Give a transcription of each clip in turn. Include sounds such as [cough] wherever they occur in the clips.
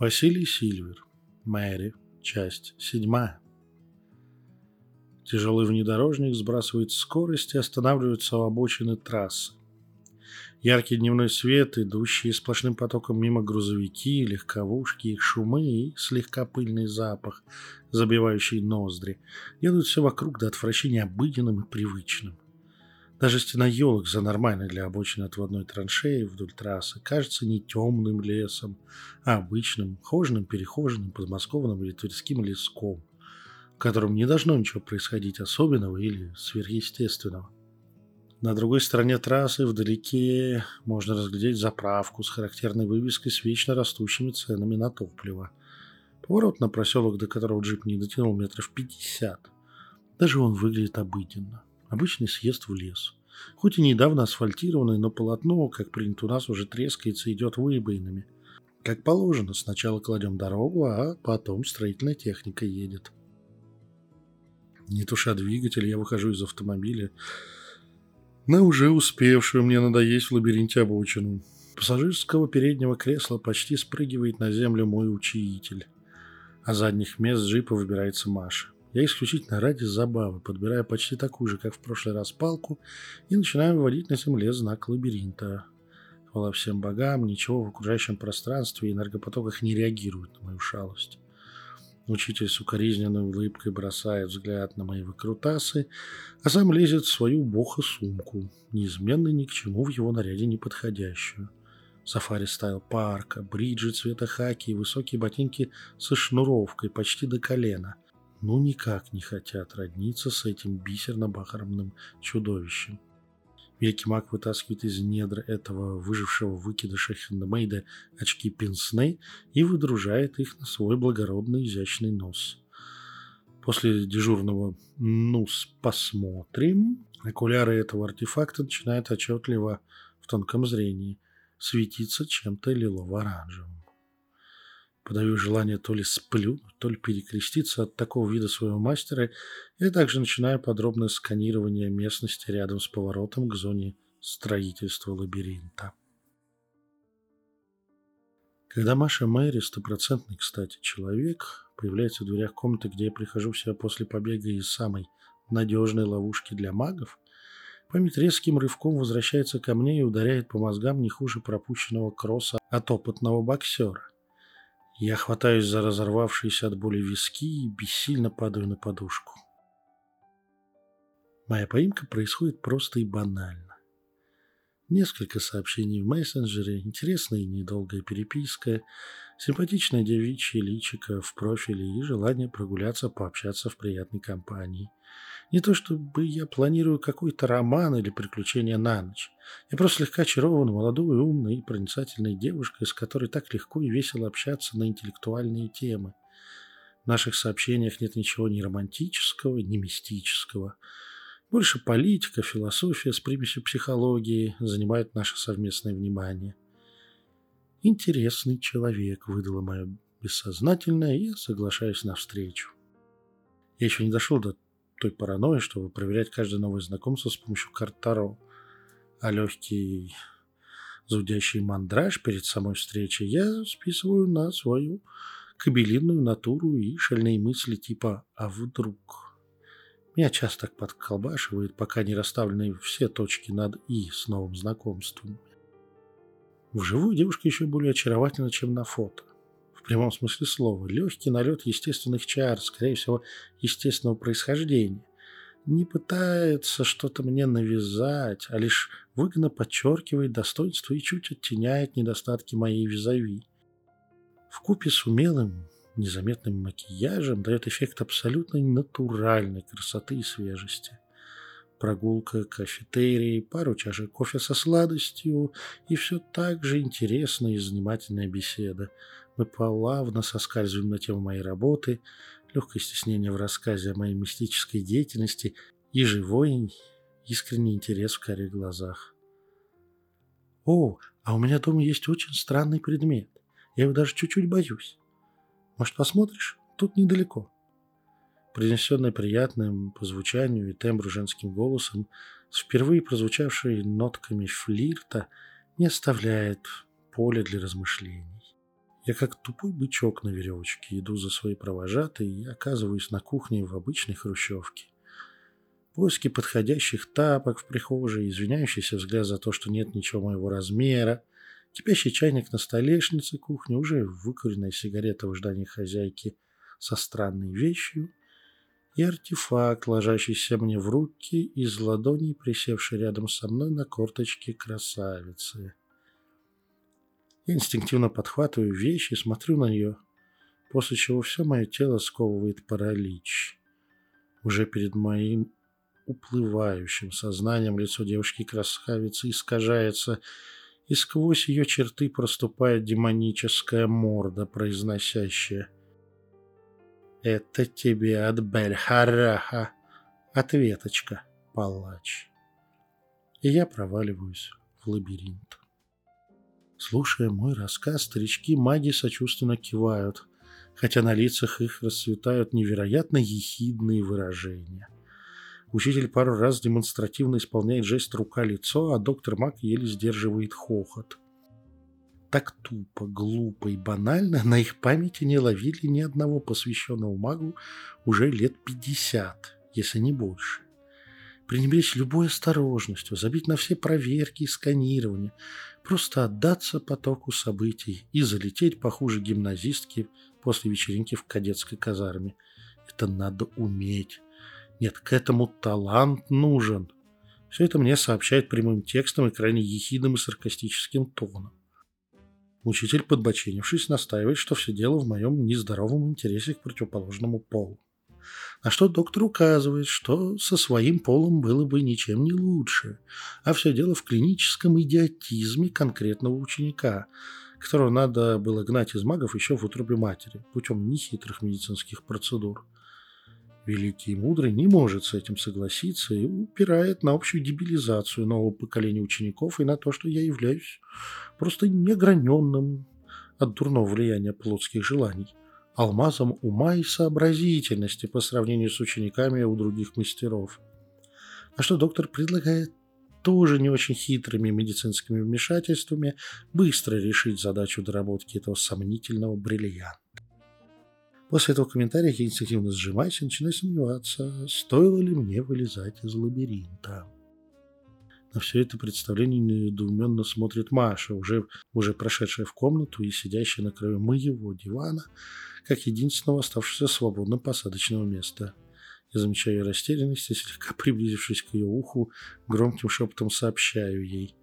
Василий Сильвер. Мэри. Часть седьмая. Тяжелый внедорожник сбрасывает скорость и останавливается у обочины трассы. Яркий дневной свет, идущие сплошным потоком мимо грузовики, легковушки, их шумы и слегка пыльный запах, забивающий ноздри, делают все вокруг до отвращения обыденным и привычным. Даже стена елок за нормальной для обочины отводной траншеи вдоль трассы кажется не темным лесом, а обычным, хоженым, перехоженным, подмосковным или тверским леском, в котором не должно ничего происходить особенного или сверхъестественного. На другой стороне трассы вдалеке можно разглядеть заправку с характерной вывеской с вечно растущими ценами на топливо. Поворот на проселок, до которого джип не дотянул метров пятьдесят. Даже он выглядит обыденно. Обычный съезд в лес. Хоть и недавно асфальтированный, но полотно, как принято у нас, уже трескается и идет выбоинами. Как положено, сначала кладем дорогу, а потом строительная техника едет. Не туша двигатель, я выхожу из автомобиля на уже успевшую мне надоесть в лабиринте обочину. Пассажирского переднего кресла почти спрыгивает на землю мой учитель, а задних мест джипа выбирается Маша. Я исключительно ради забавы подбираю почти такую же, как в прошлый раз, палку и начинаю выводить на земле знак лабиринта. Хвала всем богам, ничего в окружающем пространстве и энергопотоках не реагирует на мою шалость. Учитель с укоризненной улыбкой бросает взгляд на мои выкрутасы, а сам лезет в свою бохо-сумку, неизменно ни к чему в его наряде не подходящую. Сафари стайл парка, бриджи цвета хаки и высокие ботинки со шнуровкой почти до колена – ну никак не хотят родниться с этим бисерно-бахарным чудовищем. Великий маг вытаскивает из недр этого выжившего выкидыша хендмейда очки пенсне и выдружает их на свой благородный изящный нос. После дежурного «ну-с, посмотрим» окуляры этого артефакта начинают отчетливо в тонком зрении светиться чем-то лилово-оранжевым. Подавив желание то ли сплюнуть, то ли перекреститься от такого вида своего мастера, я также начинаю подробное сканирование местности рядом с поворотом к зоне строительства лабиринта. Когда Маша Мэри, стопроцентный, кстати, человек, появляется в дверях комнаты, где я прихожу в себя после побега из самой надежной ловушки для магов, память резким рывком возвращается ко мне и ударяет по мозгам не хуже пропущенного кросса от опытного боксера. Я хватаюсь за разорвавшиеся от боли виски и бессильно падаю на подушку. Моя поимка происходит просто и банально. Несколько сообщений в мессенджере, интересная и недолгая переписка, симпатичная девичья личика в профиле и желание прогуляться, пообщаться в приятной компании – не то чтобы я планирую какой-то роман или приключения на ночь. Я просто слегка очарован молодой, умной и проницательной девушкой, с которой так легко и весело общаться на интеллектуальные темы. В наших сообщениях нет ничего ни романтического, ни мистического. Больше политика, философия с примесью психологии занимают наше совместное внимание. Интересный человек, выдало мое бессознательное, и соглашаюсь на встречу. Я еще не дошел до той паранойи, чтобы проверять каждое новое знакомство с помощью карт Таро. А легкий зудящий мандраж перед самой встречей я списываю на свою кабелинную натуру и шальные мысли типа «а вдруг?». Меня часто так подколбашивает, пока не расставлены все точки над «и» с новым знакомством. Вживую девушка еще более очаровательна, чем на фото в прямом смысле слова, легкий налет естественных чар, скорее всего, естественного происхождения. Не пытается что-то мне навязать, а лишь выгодно подчеркивает достоинство и чуть оттеняет недостатки моей визави. В купе с умелым, незаметным макияжем дает эффект абсолютно натуральной красоты и свежести прогулка к кафетерии, пару чашек кофе со сладостью и все так же интересная и занимательная беседа. Мы плавно соскальзываем на тему моей работы, легкое стеснение в рассказе о моей мистической деятельности и живой, искренний интерес в карих глазах. «О, а у меня дома есть очень странный предмет. Я его даже чуть-чуть боюсь. Может, посмотришь? Тут недалеко» произнесенная приятным по звучанию и тембру женским голосом, с впервые прозвучавшей нотками флирта, не оставляет поля для размышлений. Я как тупой бычок на веревочке иду за своей провожатой и оказываюсь на кухне в обычной хрущевке. Поиски подходящих тапок в прихожей, извиняющийся взгляд за то, что нет ничего моего размера, кипящий чайник на столешнице кухни, уже выкуренная сигарета в ожидании хозяйки со странной вещью и артефакт, ложащийся мне в руки из ладоней, присевший рядом со мной на корточке красавицы. Я инстинктивно подхватываю вещь и смотрю на нее, после чего все мое тело сковывает паралич. Уже перед моим уплывающим сознанием лицо девушки-красавицы искажается, и сквозь ее черты проступает демоническая морда, произносящая «Это тебе от Бельхараха, ответочка, палач». И я проваливаюсь в лабиринт. Слушая мой рассказ, старички-маги сочувственно кивают, хотя на лицах их расцветают невероятно ехидные выражения. Учитель пару раз демонстративно исполняет жест рука-лицо, а доктор Мак еле сдерживает хохот. Так тупо, глупо и банально на их памяти не ловили ни одного посвященного магу уже лет пятьдесят, если не больше пренебречь любой осторожностью, забить на все проверки и сканирования, просто отдаться потоку событий и залететь похуже гимназистки после вечеринки в кадетской казарме. Это надо уметь. Нет, к этому талант нужен. Все это мне сообщает прямым текстом и крайне ехидным и саркастическим тоном. Учитель, подбоченившись, настаивает, что все дело в моем нездоровом интересе к противоположному полу. На что доктор указывает, что со своим полом было бы ничем не лучше, а все дело в клиническом идиотизме конкретного ученика, которого надо было гнать из магов еще в утробе матери, путем нехитрых медицинских процедур. Великий и мудрый не может с этим согласиться и упирает на общую дебилизацию нового поколения учеников и на то, что я являюсь просто неограненным от дурного влияния плотских желаний алмазом ума и сообразительности по сравнению с учениками у других мастеров. А что доктор предлагает тоже не очень хитрыми медицинскими вмешательствами быстро решить задачу доработки этого сомнительного бриллианта. После этого комментария я инстинктивно сжимаюсь и начинаю сомневаться, стоило ли мне вылезать из лабиринта. На все это представление недоуменно смотрит Маша, уже, уже прошедшая в комнату и сидящая на краю моего дивана, как единственного оставшегося свободным посадочного места. Я замечаю растерянность и, слегка [laughs] приблизившись к ее уху, громким шепотом сообщаю ей.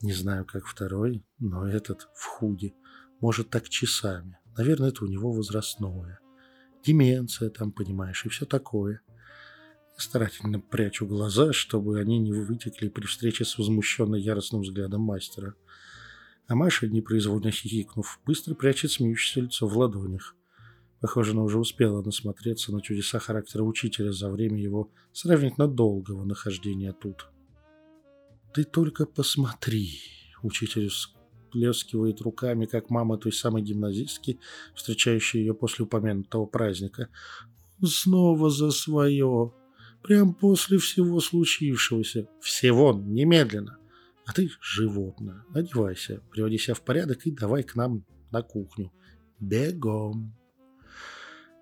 Не знаю, как второй, но этот в худе. Может, так часами. Наверное, это у него возрастное. Деменция там, понимаешь, и все такое. Я старательно прячу глаза, чтобы они не вытекли при встрече с возмущенно яростным взглядом мастера. А Маша, непроизвольно хихикнув, быстро прячет смеющееся лицо в ладонях. Похоже, она уже успела насмотреться на чудеса характера учителя за время его сравнительно долгого нахождения тут. «Ты только посмотри!» Учитель всплескивает руками, как мама той самой гимназистки, встречающей ее после упомянутого праздника. «Снова за свое! Прям после всего случившегося! Всего! Немедленно!» А ты животное. Одевайся, приводи себя в порядок и давай к нам на кухню. Бегом.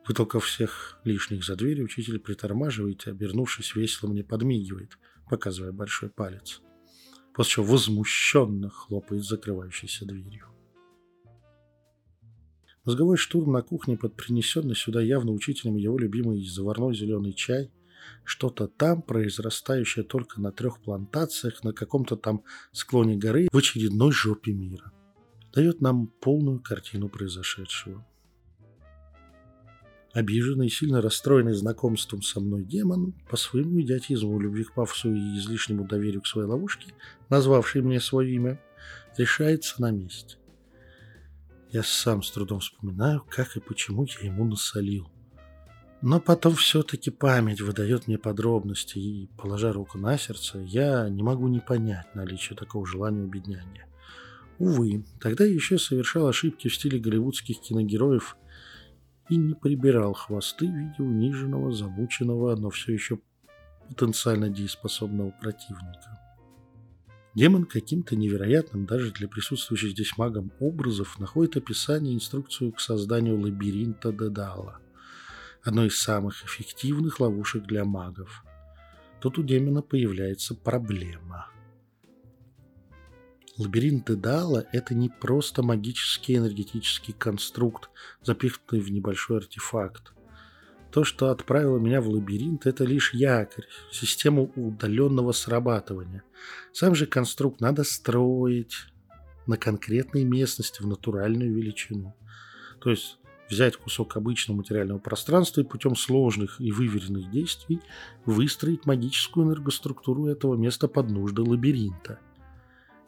Вытолкав всех лишних за дверь, учитель притормаживает и, обернувшись, весело мне подмигивает, показывая большой палец. После чего возмущенно хлопает закрывающейся дверью. Мозговой штурм на кухне под принесенный сюда явно учителем его любимый заварной зеленый чай – что-то там, произрастающее только на трех плантациях на каком-то там склоне горы в очередной жопе мира. Дает нам полную картину произошедшего. Обиженный и сильно расстроенный знакомством со мной демон, по своему идиотизму, любви к пафосу и излишнему доверию к своей ловушке, назвавший мне свое имя, решается на месте. Я сам с трудом вспоминаю, как и почему я ему насолил. Но потом все-таки память выдает мне подробности, и, положа руку на сердце, я не могу не понять наличие такого желания убедняния. Увы, тогда я еще совершал ошибки в стиле голливудских киногероев и не прибирал хвосты в виде униженного, замученного, но все еще потенциально дееспособного противника. Демон каким-то невероятным даже для присутствующих здесь магом образов находит описание и инструкцию к созданию лабиринта Дедала, одной из самых эффективных ловушек для магов. Тут у демона появляется проблема. Лабиринт Дедала – это не просто магический энергетический конструкт, запихнутый в небольшой артефакт. То, что отправило меня в лабиринт, это лишь якорь, систему удаленного срабатывания. Сам же конструкт надо строить на конкретной местности в натуральную величину. То есть взять кусок обычного материального пространства и путем сложных и выверенных действий выстроить магическую энергоструктуру этого места под нужды лабиринта.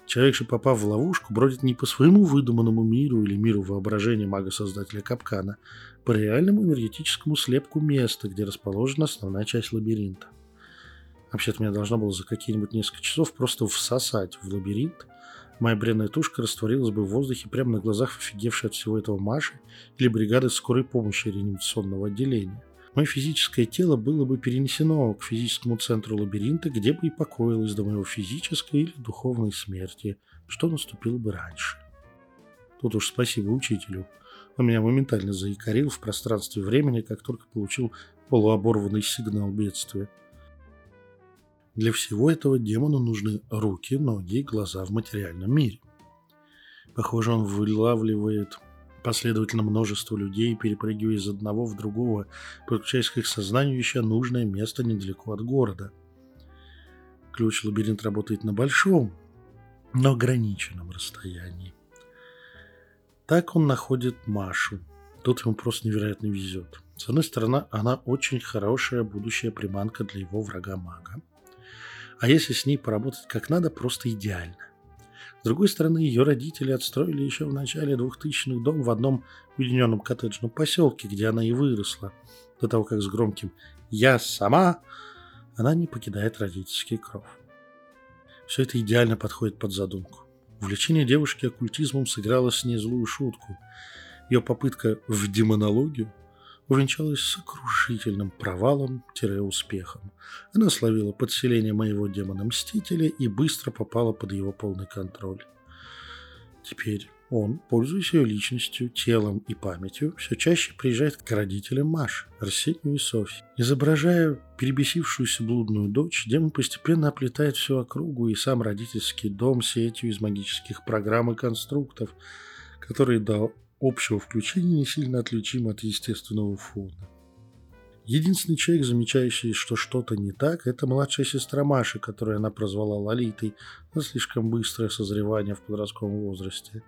Человек же, попав в ловушку, бродит не по своему выдуманному миру или миру воображения мага-создателя капкана, по реальному энергетическому слепку места, где расположена основная часть лабиринта. Вообще-то меня должно было за какие-нибудь несколько часов просто всосать в лабиринт. Моя бренная тушка растворилась бы в воздухе прямо на глазах офигевшей от всего этого Маши или бригады скорой помощи реанимационного отделения. Мое физическое тело было бы перенесено к физическому центру лабиринта, где бы и покоилось до моего физической или духовной смерти, что наступило бы раньше. Тут уж спасибо учителю – он меня моментально заикарил в пространстве времени, как только получил полуоборванный сигнал бедствия. Для всего этого демону нужны руки, ноги и глаза в материальном мире. Похоже, он вылавливает последовательно множество людей, перепрыгивая из одного в другого, подключаясь к их сознанию, ища нужное место недалеко от города. Ключ-лабиринт работает на большом, но ограниченном расстоянии. Так он находит Машу. Тут ему просто невероятно везет. С одной стороны, она очень хорошая будущая приманка для его врага-мага. А если с ней поработать как надо, просто идеально. С другой стороны, ее родители отстроили еще в начале 2000-х дом в одном уединенном коттеджном поселке, где она и выросла, до того, как с громким «Я сама» она не покидает родительский кров. Все это идеально подходит под задумку. Увлечение девушки оккультизмом сыграло с ней злую шутку. Ее попытка в демонологию увенчалась сокрушительным провалом-успехом. Она словила подселение моего демона-мстителя и быстро попала под его полный контроль. Теперь он, пользуясь ее личностью, телом и памятью, все чаще приезжает к родителям Маш, Арсению и Софье. Изображая перебесившуюся блудную дочь, демон постепенно оплетает всю округу и сам родительский дом сетью из магических программ и конструктов, которые до общего включения не сильно отличимы от естественного фона. Единственный человек, замечающий, что что-то не так, это младшая сестра Маши, которую она прозвала Лолитой за слишком быстрое созревание в подростковом возрасте.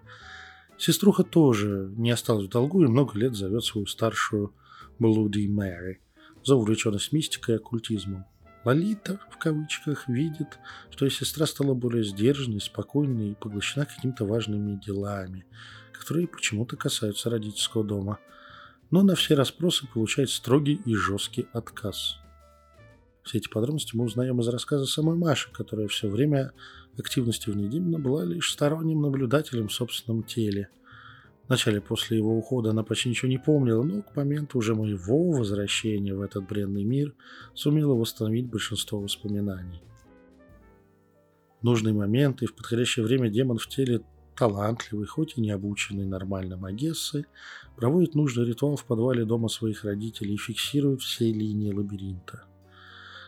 Сеструха тоже не осталась в долгу и много лет зовет свою старшую Блуди Мэри за увлеченность мистикой и оккультизмом. Лолита, в кавычках, видит, что ее сестра стала более сдержанной, спокойной и поглощена какими-то важными делами, которые почему-то касаются родительского дома – но на все расспросы получает строгий и жесткий отказ. Все эти подробности мы узнаем из рассказа самой Маши, которая все время активности вне демона была лишь сторонним наблюдателем в собственном теле. Вначале после его ухода она почти ничего не помнила, но к моменту уже моего возвращения в этот бренный мир сумела восстановить большинство воспоминаний. В нужный момент и в подходящее время демон в теле талантливый, хоть и не обученный нормальным Агессы, проводит нужный ритуал в подвале дома своих родителей и фиксирует все линии лабиринта.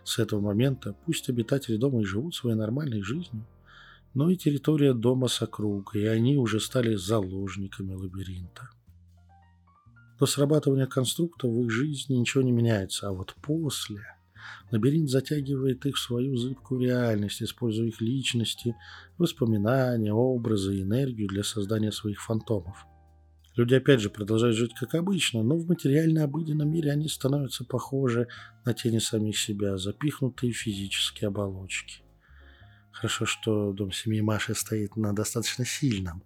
С этого момента пусть обитатели дома и живут своей нормальной жизнью, но и территория дома с округой, и они уже стали заложниками лабиринта. До срабатывания конструкта в их жизни ничего не меняется, а вот после – Лабиринт затягивает их в свою зыбкую реальность, используя их личности, воспоминания, образы и энергию для создания своих фантомов. Люди опять же продолжают жить как обычно, но в материально-обыденном мире они становятся похожи на тени самих себя, запихнутые в физические оболочки. Хорошо, что дом семьи Маши стоит на достаточно сильном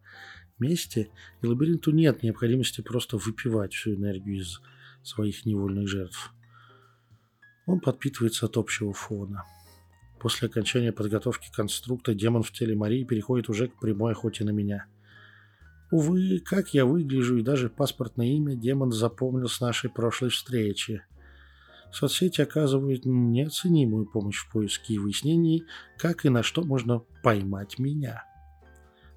месте, и лабиринту нет необходимости просто выпивать всю энергию из своих невольных жертв. Он подпитывается от общего фона. После окончания подготовки конструкта демон в теле Марии переходит уже к прямой охоте на меня. Увы, как я выгляжу и даже паспортное имя демон запомнил с нашей прошлой встречи. Соцсети оказывают неоценимую помощь в поиске и выяснении, как и на что можно поймать меня.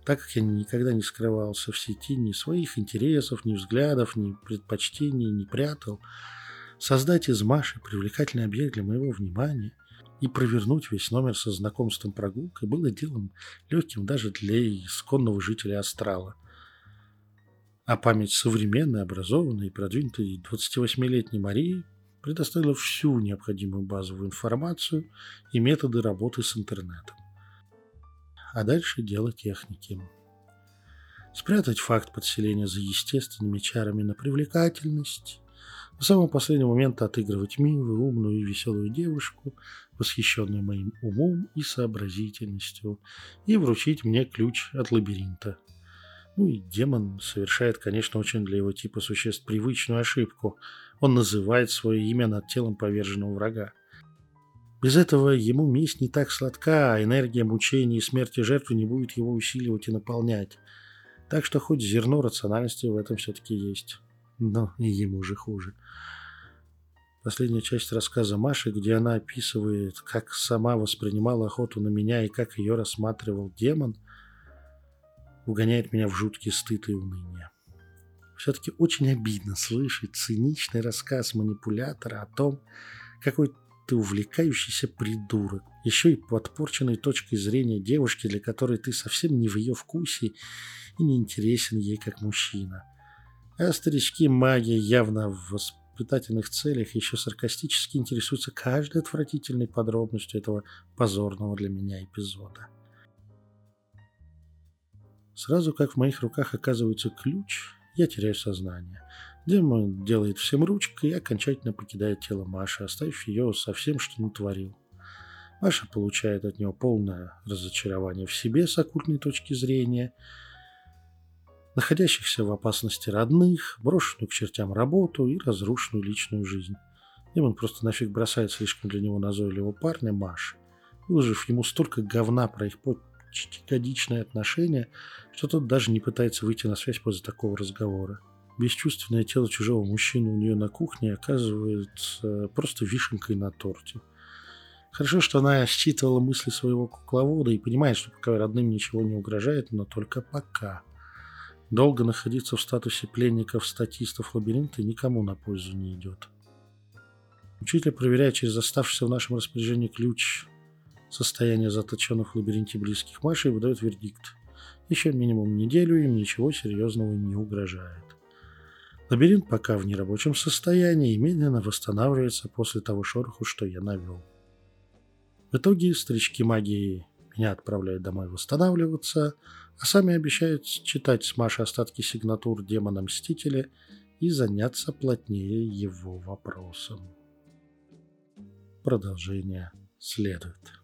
Так как я никогда не скрывался в сети ни своих интересов, ни взглядов, ни предпочтений, не прятал, создать из Маши привлекательный объект для моего внимания и провернуть весь номер со знакомством прогулкой было делом легким даже для исконного жителя Астрала. А память современной, образованной и продвинутой 28-летней Марии предоставила всю необходимую базовую информацию и методы работы с интернетом. А дальше дело техники. Спрятать факт подселения за естественными чарами на привлекательность, в самый последний момент отыгрывать милую, умную и веселую девушку, восхищенную моим умом и сообразительностью, и вручить мне ключ от лабиринта. Ну и демон совершает, конечно, очень для его типа существ привычную ошибку. Он называет свое имя над телом поверженного врага. Без этого ему месть не так сладка, а энергия мучений и смерти жертвы не будет его усиливать и наполнять. Так что хоть зерно рациональности в этом все-таки есть. Но и ему же хуже. Последняя часть рассказа Маши, где она описывает, как сама воспринимала охоту на меня и как ее рассматривал демон, угоняет меня в жуткий стыд и уныние. Все-таки очень обидно слышать циничный рассказ манипулятора о том, какой ты увлекающийся придурок. Еще и подпорченной точкой зрения девушки, для которой ты совсем не в ее вкусе и не интересен ей как мужчина. А старички магии явно в воспитательных целях еще саркастически интересуются каждой отвратительной подробностью этого позорного для меня эпизода. Сразу как в моих руках оказывается ключ, я теряю сознание. Демон делает всем ручкой и окончательно покидает тело Маши, оставив ее со всем, что натворил. Маша получает от него полное разочарование в себе с оккультной точки зрения – находящихся в опасности родных, брошенную к чертям работу и разрушенную личную жизнь. Демон просто нафиг бросает слишком для него назойливого парня Маши, выложив ему столько говна про их почти годичные отношения, что тот даже не пытается выйти на связь после такого разговора. Бесчувственное тело чужого мужчины у нее на кухне оказывается просто вишенкой на торте. Хорошо, что она считывала мысли своего кукловода и понимает, что пока родным ничего не угрожает, но только пока. Долго находиться в статусе пленников-статистов лабиринта никому на пользу не идет. Учитель проверяет через оставшийся в нашем распоряжении ключ состояние заточенных в лабиринте близких и выдает вердикт. Еще минимум неделю им ничего серьезного не угрожает. Лабиринт пока в нерабочем состоянии и медленно восстанавливается после того шороху, что я навел. В итоге старички магии меня отправляют домой восстанавливаться, а сами обещают читать с Машей остатки сигнатур демона-мстителя и заняться плотнее его вопросом. Продолжение следует.